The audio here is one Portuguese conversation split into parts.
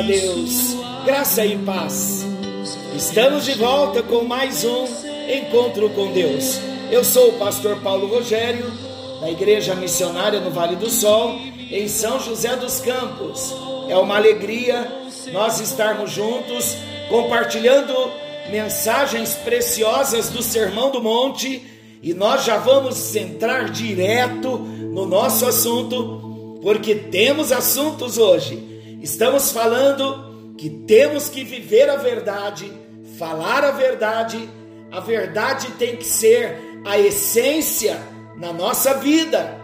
a Deus, graça e paz. Estamos de volta com mais um encontro com Deus. Eu sou o pastor Paulo Rogério, da Igreja Missionária no Vale do Sol, em São José dos Campos. É uma alegria nós estarmos juntos compartilhando mensagens preciosas do Sermão do Monte e nós já vamos entrar direto no nosso assunto, porque temos assuntos hoje. Estamos falando que temos que viver a verdade, falar a verdade. A verdade tem que ser a essência na nossa vida.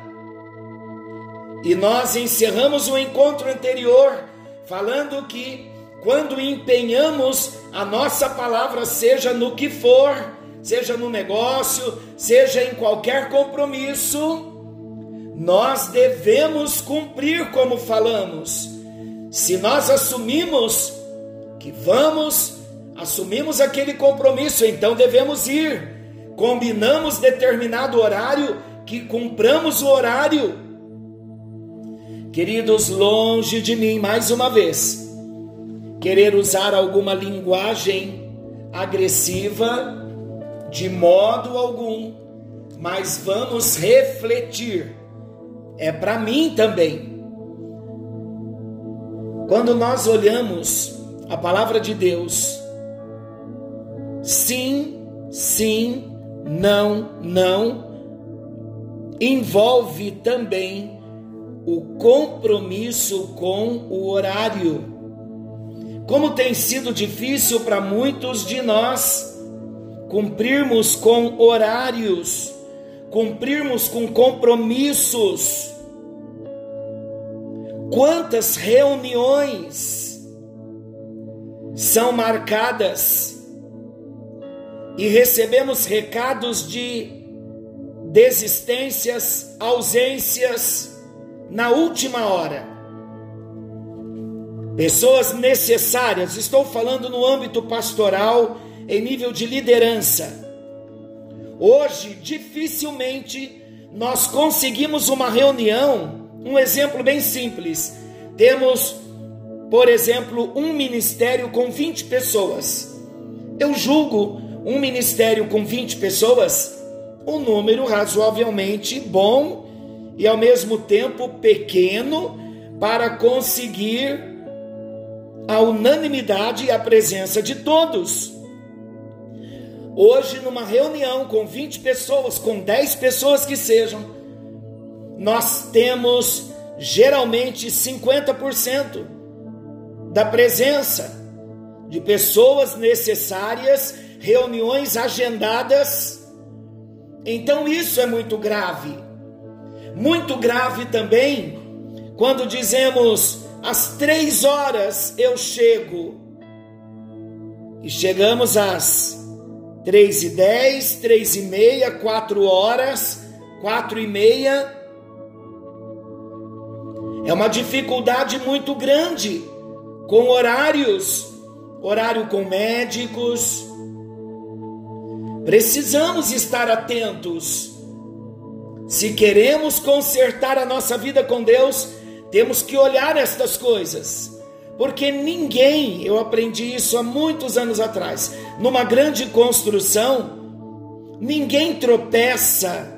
E nós encerramos o encontro anterior falando que quando empenhamos a nossa palavra, seja no que for, seja no negócio, seja em qualquer compromisso, nós devemos cumprir como falamos. Se nós assumimos que vamos, assumimos aquele compromisso, então devemos ir. Combinamos determinado horário, que cumpramos o horário. Queridos, longe de mim, mais uma vez, querer usar alguma linguagem agressiva, de modo algum, mas vamos refletir. É para mim também. Quando nós olhamos a palavra de Deus, sim, sim, não, não, envolve também o compromisso com o horário. Como tem sido difícil para muitos de nós cumprirmos com horários, cumprirmos com compromissos. Quantas reuniões são marcadas e recebemos recados de desistências, ausências na última hora. Pessoas necessárias, estou falando no âmbito pastoral, em nível de liderança. Hoje, dificilmente nós conseguimos uma reunião. Um exemplo bem simples: temos, por exemplo, um ministério com 20 pessoas. Eu julgo um ministério com 20 pessoas um número razoavelmente bom e ao mesmo tempo pequeno para conseguir a unanimidade e a presença de todos. Hoje, numa reunião com 20 pessoas, com 10 pessoas que sejam, nós temos geralmente 50% da presença de pessoas necessárias, reuniões agendadas. Então, isso é muito grave. Muito grave também quando dizemos às três horas eu chego e chegamos às três e dez, três e meia, quatro horas, quatro e meia. É uma dificuldade muito grande com horários, horário com médicos. Precisamos estar atentos. Se queremos consertar a nossa vida com Deus, temos que olhar estas coisas. Porque ninguém, eu aprendi isso há muitos anos atrás, numa grande construção, ninguém tropeça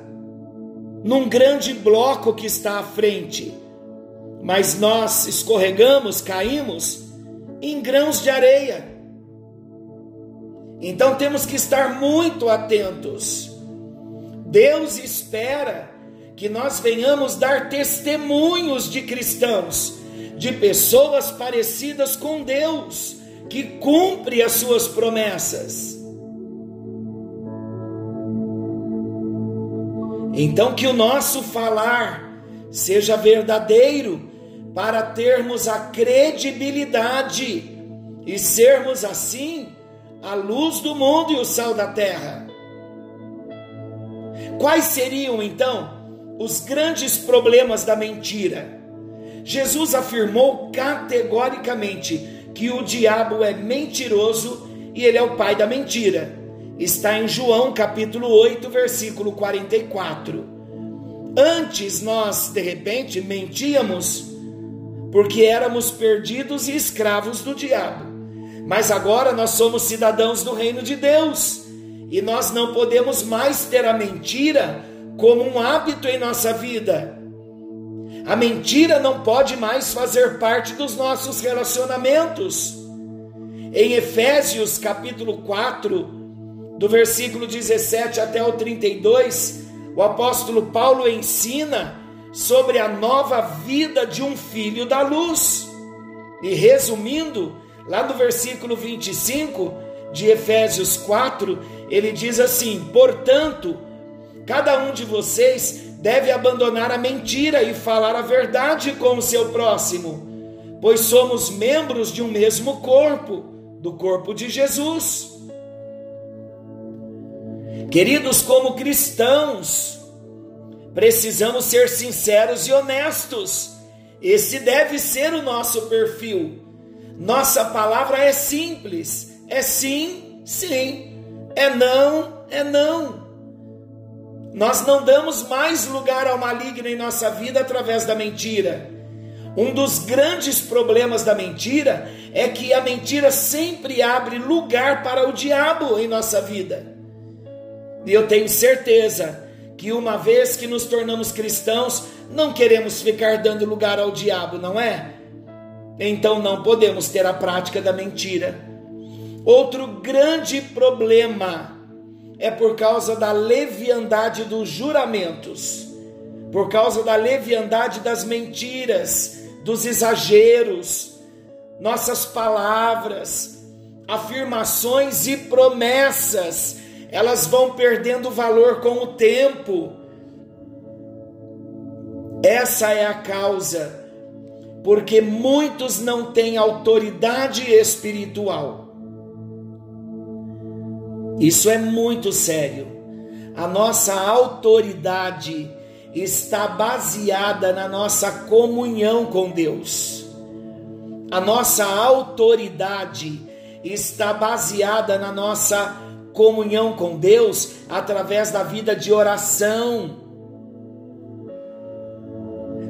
num grande bloco que está à frente, mas nós escorregamos, caímos em grãos de areia. Então temos que estar muito atentos. Deus espera que nós venhamos dar testemunhos de cristãos de pessoas parecidas com Deus, que cumpre as suas promessas. Então que o nosso falar seja verdadeiro, para termos a credibilidade e sermos assim a luz do mundo e o sal da terra. Quais seriam então os grandes problemas da mentira? Jesus afirmou categoricamente que o diabo é mentiroso e ele é o pai da mentira. Está em João capítulo 8, versículo 44. Antes nós, de repente, mentíamos porque éramos perdidos e escravos do diabo. Mas agora nós somos cidadãos do reino de Deus e nós não podemos mais ter a mentira como um hábito em nossa vida. A mentira não pode mais fazer parte dos nossos relacionamentos. Em Efésios capítulo 4, do versículo 17 até o 32, o apóstolo Paulo ensina sobre a nova vida de um filho da luz. E resumindo, lá no versículo 25 de Efésios 4, ele diz assim: Portanto, cada um de vocês deve abandonar a mentira e falar a verdade com o seu próximo, pois somos membros de um mesmo corpo, do corpo de Jesus. Queridos, como cristãos, precisamos ser sinceros e honestos. Esse deve ser o nosso perfil. Nossa palavra é simples: é sim, sim, é não, é não. Nós não damos mais lugar ao maligno em nossa vida através da mentira. Um dos grandes problemas da mentira é que a mentira sempre abre lugar para o diabo em nossa vida. E eu tenho certeza que uma vez que nos tornamos cristãos, não queremos ficar dando lugar ao diabo, não é? Então não podemos ter a prática da mentira. Outro grande problema é por causa da leviandade dos juramentos, por causa da leviandade das mentiras, dos exageros, nossas palavras, afirmações e promessas, elas vão perdendo valor com o tempo. Essa é a causa, porque muitos não têm autoridade espiritual. Isso é muito sério. A nossa autoridade está baseada na nossa comunhão com Deus. A nossa autoridade está baseada na nossa comunhão com Deus através da vida de oração.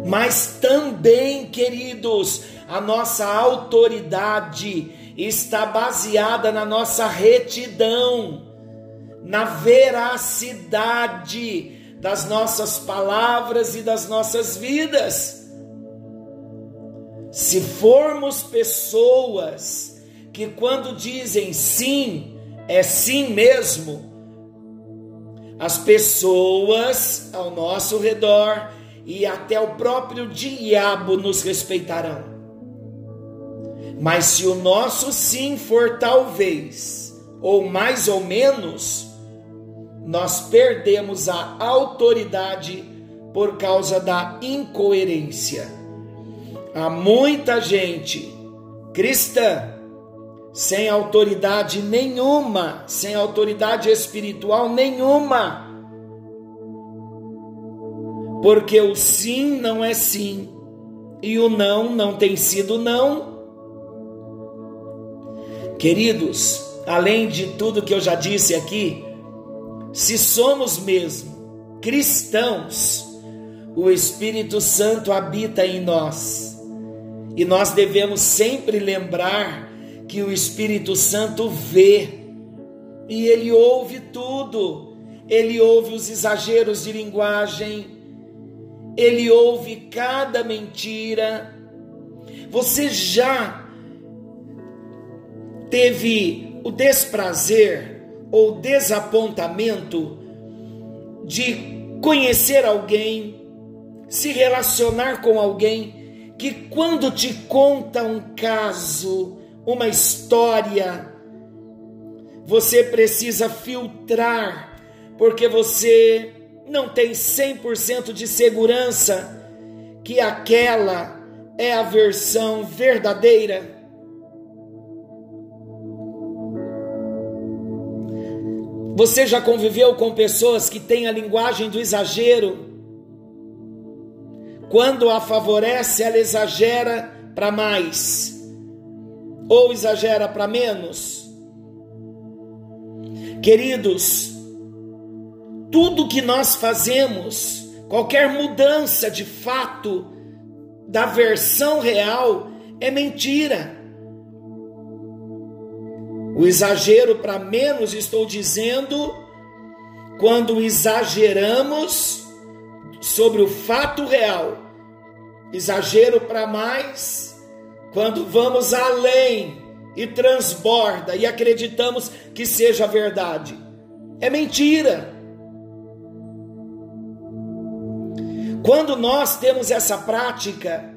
Mas também, queridos, a nossa autoridade está baseada na nossa retidão, na veracidade das nossas palavras e das nossas vidas. Se formos pessoas que, quando dizem sim, é sim mesmo, as pessoas ao nosso redor e até o próprio diabo nos respeitarão. Mas se o nosso sim for talvez, ou mais ou menos, nós perdemos a autoridade por causa da incoerência. Há muita gente cristã sem autoridade nenhuma, sem autoridade espiritual nenhuma. Porque o sim não é sim e o não não tem sido não. Queridos, além de tudo que eu já disse aqui, se somos mesmo cristãos, o Espírito Santo habita em nós. E nós devemos sempre lembrar que o Espírito Santo vê e ele ouve tudo. Ele ouve os exageros de linguagem, ele ouve cada mentira. Você já teve o desprazer ou desapontamento de conhecer alguém, se relacionar com alguém que, quando te conta um caso, uma história, você precisa filtrar, porque você não tem 100% de segurança que aquela é a versão verdadeira? Você já conviveu com pessoas que têm a linguagem do exagero? Quando a favorece, ela exagera para mais ou exagera para menos? Queridos, tudo que nós fazemos, qualquer mudança de fato da versão real é mentira. O exagero para menos, estou dizendo, quando exageramos sobre o fato real. Exagero para mais, quando vamos além e transborda e acreditamos que seja verdade. É mentira. Quando nós temos essa prática,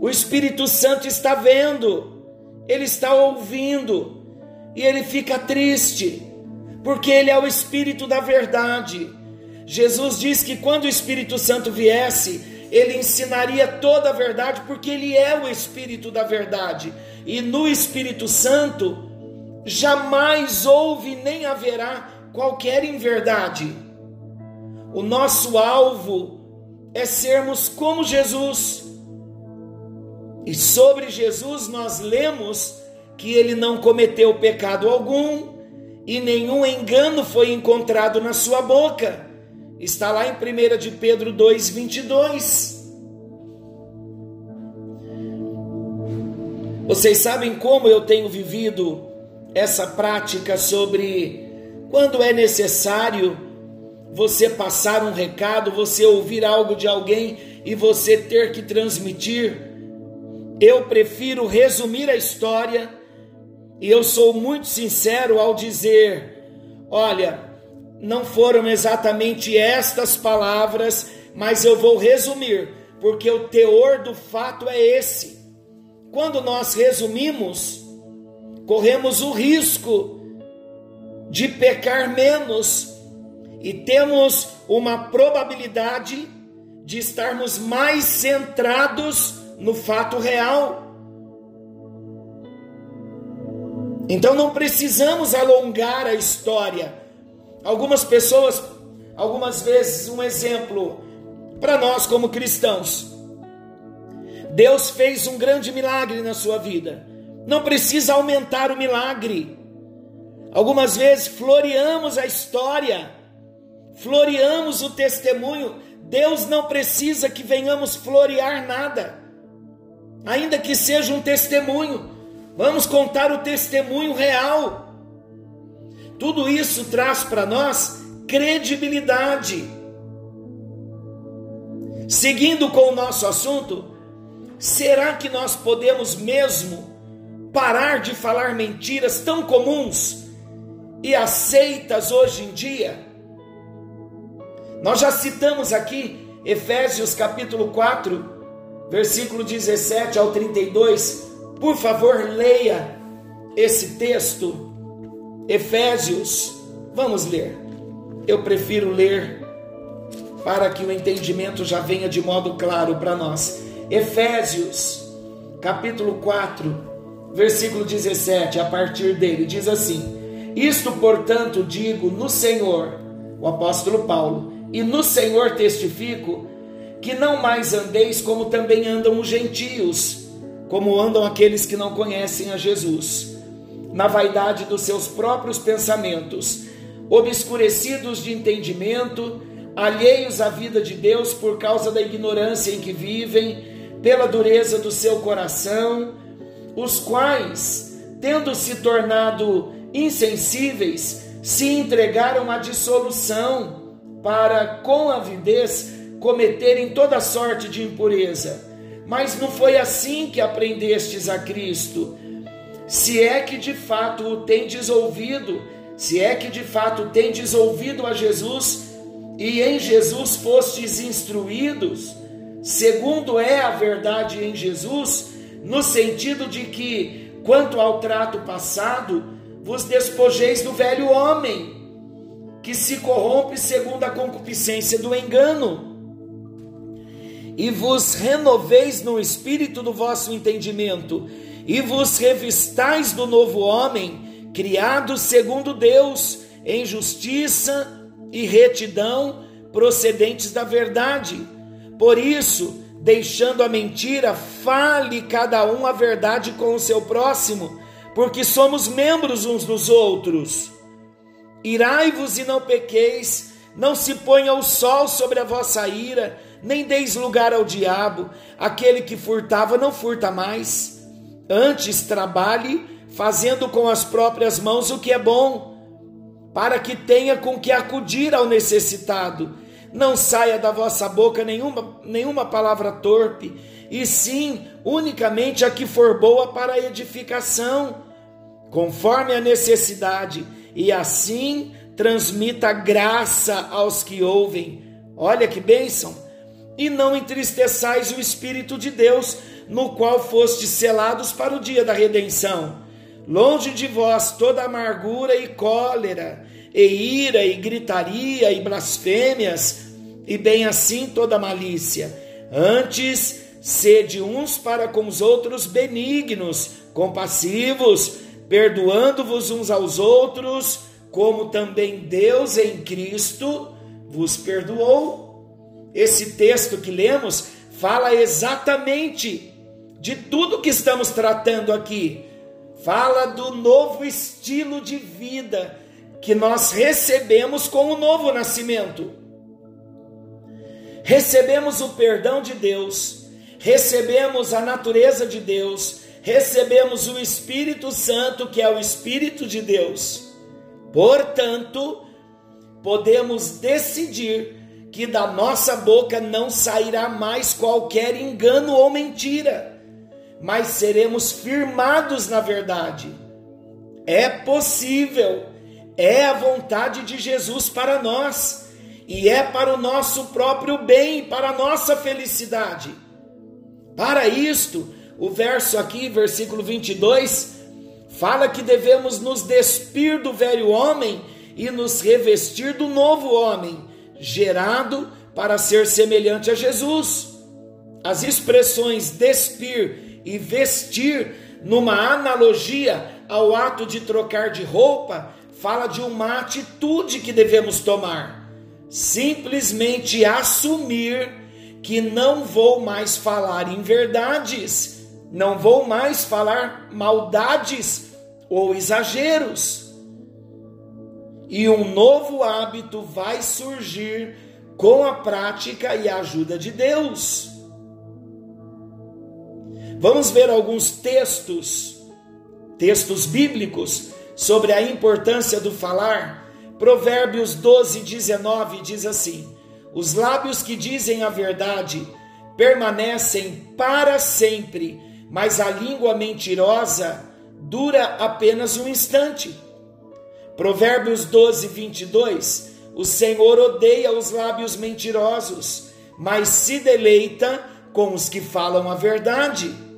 o Espírito Santo está vendo, ele está ouvindo e ele fica triste, porque ele é o Espírito da verdade. Jesus diz que quando o Espírito Santo viesse, ele ensinaria toda a verdade, porque ele é o Espírito da verdade. E no Espírito Santo jamais houve nem haverá qualquer inverdade. O nosso alvo é sermos como Jesus. E sobre Jesus nós lemos que ele não cometeu pecado algum e nenhum engano foi encontrado na sua boca. Está lá em 1 de Pedro 2, 22. Vocês sabem como eu tenho vivido essa prática sobre quando é necessário você passar um recado, você ouvir algo de alguém e você ter que transmitir. Eu prefiro resumir a história e eu sou muito sincero ao dizer: olha, não foram exatamente estas palavras, mas eu vou resumir, porque o teor do fato é esse. Quando nós resumimos, corremos o risco de pecar menos e temos uma probabilidade de estarmos mais centrados no fato real. Então não precisamos alongar a história Algumas pessoas, algumas vezes, um exemplo para nós como cristãos. Deus fez um grande milagre na sua vida. Não precisa aumentar o milagre. Algumas vezes floreamos a história, floreamos o testemunho. Deus não precisa que venhamos florear nada, ainda que seja um testemunho. Vamos contar o testemunho real. Tudo isso traz para nós credibilidade. Seguindo com o nosso assunto, será que nós podemos mesmo parar de falar mentiras tão comuns e aceitas hoje em dia? Nós já citamos aqui Efésios capítulo 4, versículo 17 ao 32. Por favor, leia esse texto Efésios, vamos ler. Eu prefiro ler para que o entendimento já venha de modo claro para nós. Efésios, capítulo 4, versículo 17, a partir dele, diz assim: Isto, portanto, digo no Senhor, o apóstolo Paulo, e no Senhor testifico, que não mais andeis como também andam os gentios, como andam aqueles que não conhecem a Jesus na vaidade dos seus próprios pensamentos, obscurecidos de entendimento, alheios à vida de Deus por causa da ignorância em que vivem, pela dureza do seu coração, os quais, tendo se tornado insensíveis, se entregaram à dissolução, para com avidez cometerem toda sorte de impureza. Mas não foi assim que aprendestes a Cristo se é que de fato o tendes ouvido, se é que de fato tendes ouvido a Jesus e em Jesus fostes instruídos, segundo é a verdade em Jesus, no sentido de que, quanto ao trato passado, vos despojeis do velho homem, que se corrompe segundo a concupiscência do engano, e vos renoveis no espírito do vosso entendimento, e vos revistais do novo homem, criado segundo Deus, em justiça e retidão, procedentes da verdade. Por isso, deixando a mentira, fale cada um a verdade com o seu próximo, porque somos membros uns dos outros. Irai-vos e não pequeis, não se ponha o sol sobre a vossa ira, nem deis lugar ao diabo. Aquele que furtava não furta mais. Antes trabalhe, fazendo com as próprias mãos o que é bom, para que tenha com que acudir ao necessitado. Não saia da vossa boca nenhuma, nenhuma palavra torpe, e sim unicamente a que for boa para a edificação, conforme a necessidade, e assim transmita graça aos que ouvem. Olha que bênção! E não entristeçais o Espírito de Deus, no qual fostes selados para o dia da redenção. Longe de vós toda amargura e cólera, e ira, e gritaria, e blasfêmias, e bem assim toda malícia. Antes, sede uns para com os outros benignos, compassivos, perdoando-vos uns aos outros, como também Deus em Cristo vos perdoou. Esse texto que lemos fala exatamente de tudo que estamos tratando aqui. Fala do novo estilo de vida que nós recebemos com o novo nascimento. Recebemos o perdão de Deus, recebemos a natureza de Deus, recebemos o Espírito Santo, que é o Espírito de Deus. Portanto, podemos decidir que da nossa boca não sairá mais qualquer engano ou mentira, mas seremos firmados na verdade. É possível, é a vontade de Jesus para nós e é para o nosso próprio bem, para a nossa felicidade. Para isto, o verso aqui, versículo 22, fala que devemos nos despir do velho homem e nos revestir do novo homem, gerado para ser semelhante a Jesus. As expressões despir e vestir, numa analogia ao ato de trocar de roupa, fala de uma atitude que devemos tomar. Simplesmente assumir que não vou mais falar em verdades, não vou mais falar maldades ou exageros. E um novo hábito vai surgir com a prática e a ajuda de Deus. Vamos ver alguns textos, textos bíblicos, sobre a importância do falar. Provérbios 12, 19 diz assim: Os lábios que dizem a verdade permanecem para sempre, mas a língua mentirosa dura apenas um instante. Provérbios 12, 22. O Senhor odeia os lábios mentirosos, mas se deleita com os que falam a verdade.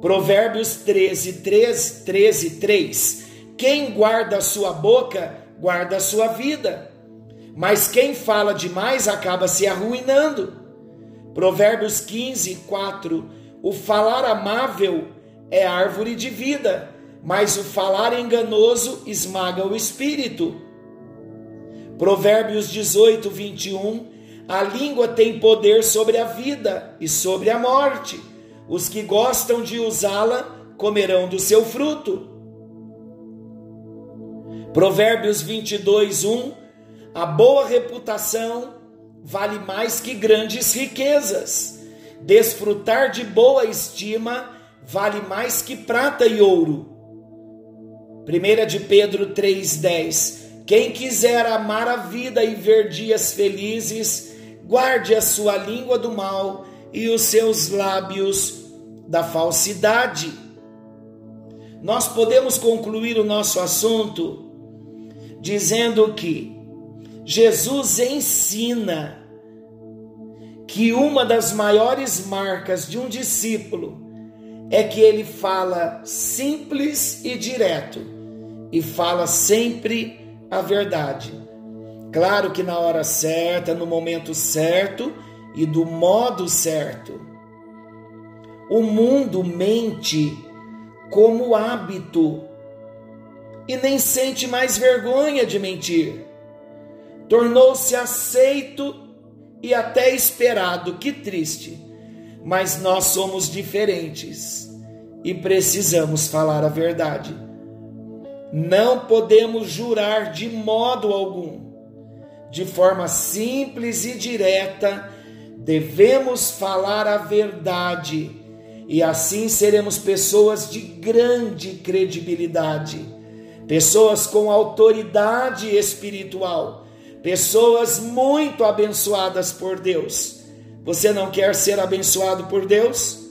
Provérbios 13, 13, 13, 3. Quem guarda a sua boca, guarda a sua vida, mas quem fala demais acaba se arruinando. Provérbios 15, 4. O falar amável é árvore de vida, mas o falar enganoso esmaga o espírito. Provérbios 18, 21. A língua tem poder sobre a vida e sobre a morte. Os que gostam de usá-la comerão do seu fruto. Provérbios 22, 1. A boa reputação vale mais que grandes riquezas. Desfrutar de boa estima vale mais que prata e ouro. 1 de Pedro 3,10 Quem quiser amar a vida e ver dias felizes, guarde a sua língua do mal e os seus lábios da falsidade. Nós podemos concluir o nosso assunto dizendo que Jesus ensina que uma das maiores marcas de um discípulo é que ele fala simples e direto e fala sempre a verdade. Claro que na hora certa, no momento certo, e do modo certo. O mundo mente como hábito e nem sente mais vergonha de mentir. Tornou-se aceito e até esperado. Que triste. Mas nós somos diferentes e precisamos falar a verdade. Não podemos jurar de modo algum. De forma simples e direta, devemos falar a verdade e assim seremos pessoas de grande credibilidade, pessoas com autoridade espiritual, pessoas muito abençoadas por Deus. Você não quer ser abençoado por Deus?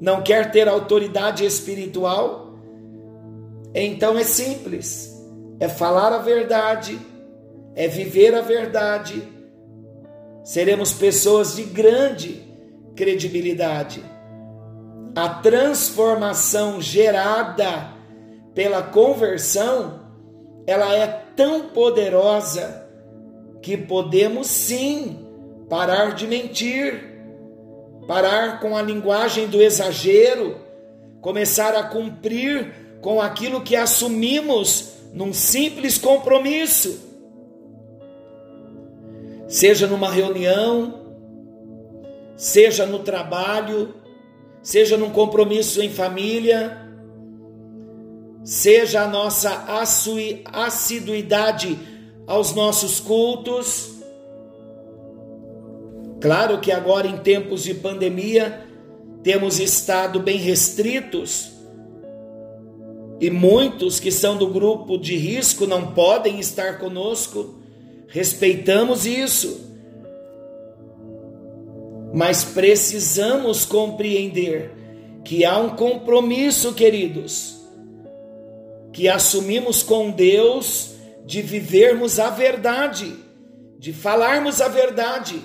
Não quer ter autoridade espiritual? Então é simples, é falar a verdade, é viver a verdade. Seremos pessoas de grande credibilidade a transformação gerada pela conversão, ela é tão poderosa que podemos sim parar de mentir, parar com a linguagem do exagero, começar a cumprir com aquilo que assumimos num simples compromisso. Seja numa reunião, seja no trabalho, seja num compromisso em família, seja a nossa assiduidade aos nossos cultos. Claro que agora, em tempos de pandemia, temos estado bem restritos e muitos que são do grupo de risco não podem estar conosco. Respeitamos isso mas precisamos compreender que há um compromisso, queridos, que assumimos com Deus de vivermos a verdade, de falarmos a verdade,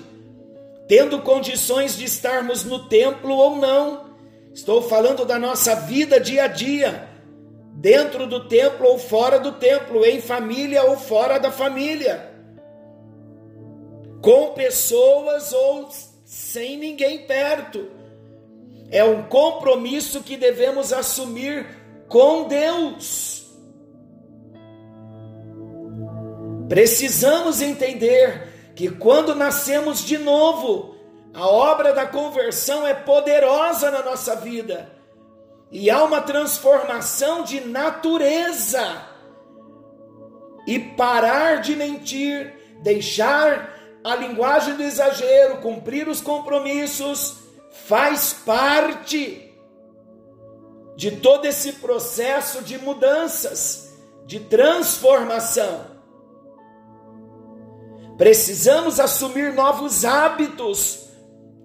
tendo condições de estarmos no templo ou não. Estou falando da nossa vida dia a dia, dentro do templo ou fora do templo, em família ou fora da família, com pessoas ou sem ninguém perto. É um compromisso que devemos assumir com Deus. Precisamos entender que quando nascemos de novo, a obra da conversão é poderosa na nossa vida e há uma transformação de natureza. E parar de mentir, deixar a linguagem do exagero, cumprir os compromissos, faz parte de todo esse processo de mudanças, de transformação. Precisamos assumir novos hábitos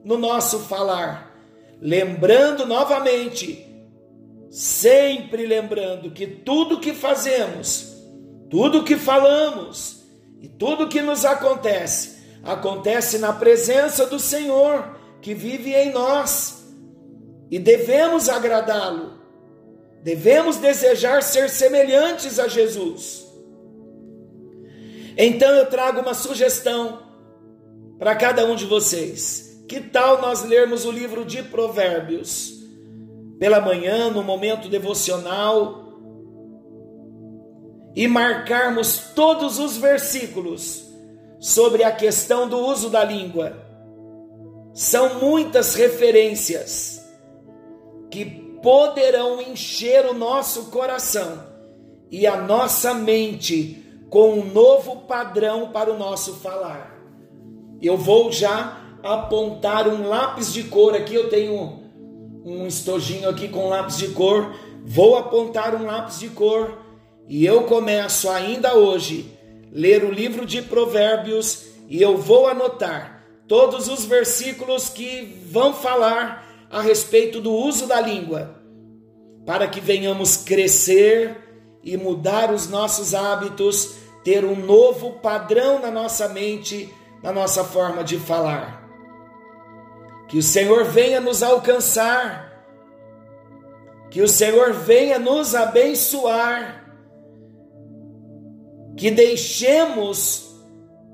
no nosso falar, lembrando novamente, sempre lembrando que tudo que fazemos, tudo que falamos e tudo que nos acontece acontece na presença do Senhor que vive em nós e devemos agradá-lo, devemos desejar ser semelhantes a Jesus. Então eu trago uma sugestão para cada um de vocês. Que tal nós lermos o livro de Provérbios pela manhã, no momento devocional, e marcarmos todos os versículos sobre a questão do uso da língua. São muitas referências que poderão encher o nosso coração e a nossa mente com um novo padrão para o nosso falar. Eu vou já apontar um lápis de cor aqui, eu tenho um estojinho aqui com lápis de cor. Vou apontar um lápis de cor e eu começo ainda hoje ler o livro de Provérbios e eu vou anotar todos os versículos que vão falar a respeito do uso da língua, para que venhamos crescer e mudar os nossos hábitos, ter um novo padrão na nossa mente, na nossa forma de falar. Que o Senhor venha nos alcançar, que o Senhor venha nos abençoar que deixemos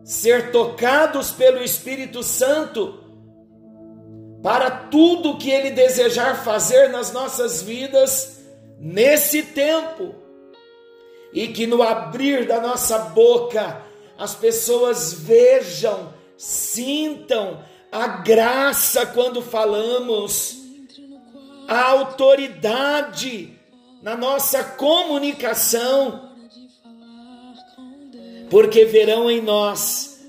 ser tocados pelo Espírito Santo para tudo que Ele desejar fazer nas nossas vidas nesse tempo. E que no abrir da nossa boca as pessoas vejam, sintam a graça quando falamos, a autoridade na nossa comunicação, porque verão em nós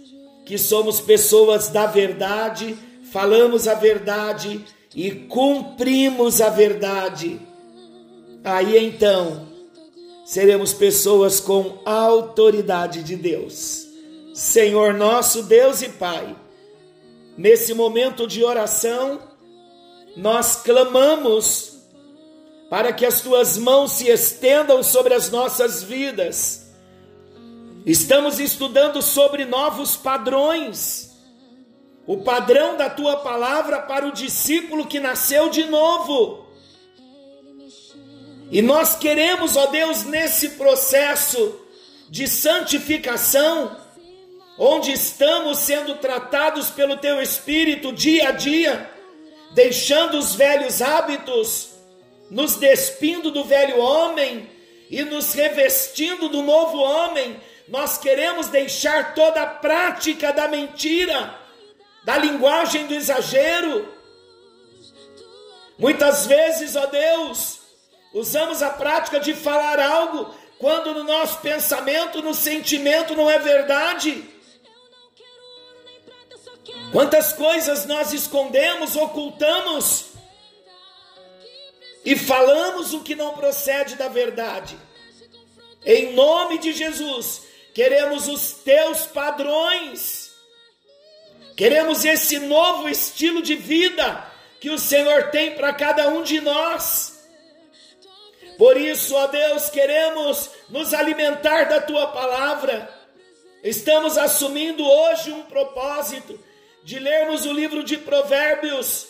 que somos pessoas da verdade, falamos a verdade e cumprimos a verdade. Aí então seremos pessoas com autoridade de Deus. Senhor nosso Deus e Pai, nesse momento de oração, nós clamamos para que as tuas mãos se estendam sobre as nossas vidas. Estamos estudando sobre novos padrões. O padrão da tua palavra para o discípulo que nasceu de novo. E nós queremos, ó Deus, nesse processo de santificação, onde estamos sendo tratados pelo Teu Espírito dia a dia, deixando os velhos hábitos, nos despindo do velho homem e nos revestindo do novo homem, nós queremos deixar toda a prática da mentira, da linguagem do exagero. Muitas vezes, ó Deus, Usamos a prática de falar algo quando no nosso pensamento, no sentimento não é verdade. Quantas coisas nós escondemos, ocultamos e falamos o que não procede da verdade. Em nome de Jesus, queremos os teus padrões. Queremos esse novo estilo de vida que o Senhor tem para cada um de nós. Por isso, ó Deus, queremos nos alimentar da tua palavra. Estamos assumindo hoje um propósito de lermos o livro de Provérbios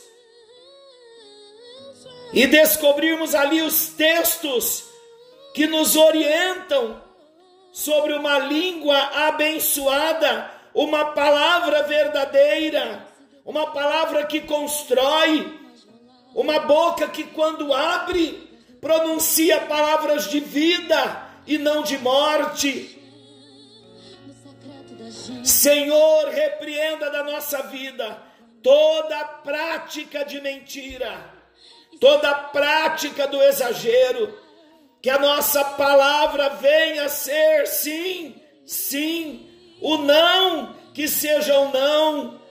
e descobrirmos ali os textos que nos orientam sobre uma língua abençoada, uma palavra verdadeira, uma palavra que constrói, uma boca que quando abre pronuncia palavras de vida e não de morte. Senhor, repreenda da nossa vida toda prática de mentira, toda prática do exagero, que a nossa palavra venha a ser sim, sim, o não, que seja o não.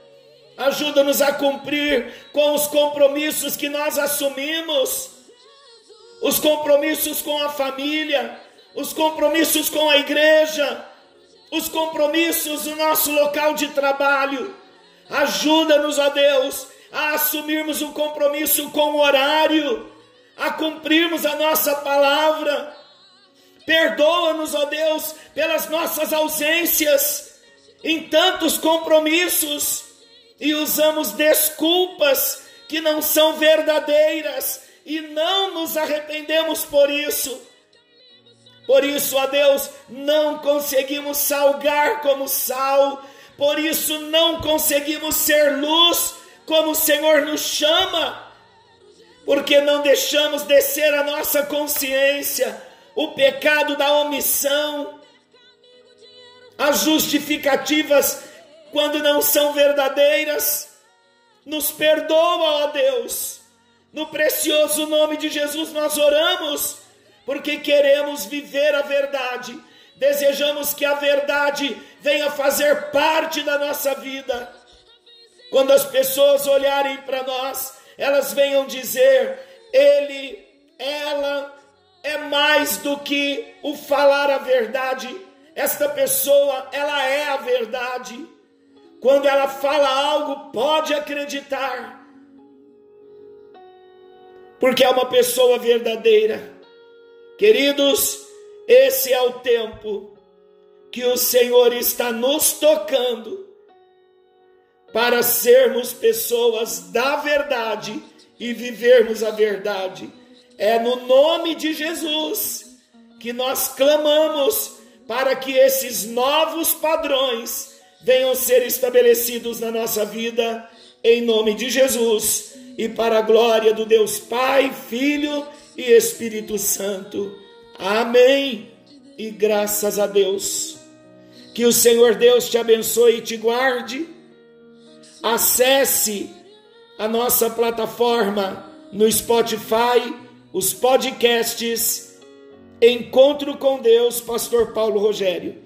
Ajuda-nos a cumprir com os compromissos que nós assumimos. Os compromissos com a família, os compromissos com a igreja, os compromissos do nosso local de trabalho. Ajuda-nos, ó Deus, a assumirmos um compromisso com o horário, a cumprirmos a nossa palavra. Perdoa-nos, ó Deus, pelas nossas ausências em tantos compromissos e usamos desculpas que não são verdadeiras e não nos arrependemos por isso. Por isso, ó Deus, não conseguimos salgar como sal, por isso não conseguimos ser luz como o Senhor nos chama, porque não deixamos descer a nossa consciência o pecado da omissão, as justificativas quando não são verdadeiras. Nos perdoa, ó Deus no precioso nome de Jesus nós oramos, porque queremos viver a verdade, desejamos que a verdade venha fazer parte da nossa vida. Quando as pessoas olharem para nós, elas venham dizer: Ele, ela é mais do que o falar a verdade. Esta pessoa, ela é a verdade. Quando ela fala algo, pode acreditar porque é uma pessoa verdadeira. Queridos, esse é o tempo que o Senhor está nos tocando para sermos pessoas da verdade e vivermos a verdade. É no nome de Jesus que nós clamamos para que esses novos padrões venham ser estabelecidos na nossa vida, em nome de Jesus, e para a glória do Deus Pai, Filho e Espírito Santo. Amém. E graças a Deus. Que o Senhor Deus te abençoe e te guarde. Acesse a nossa plataforma no Spotify, os podcasts Encontro com Deus, Pastor Paulo Rogério.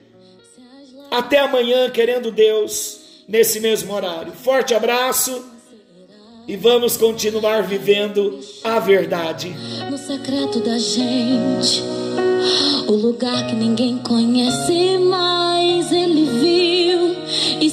Até amanhã, querendo Deus, nesse mesmo horário. Forte abraço e vamos continuar vivendo a verdade. No secreto da gente, o lugar que ninguém conhece, mas ele viu e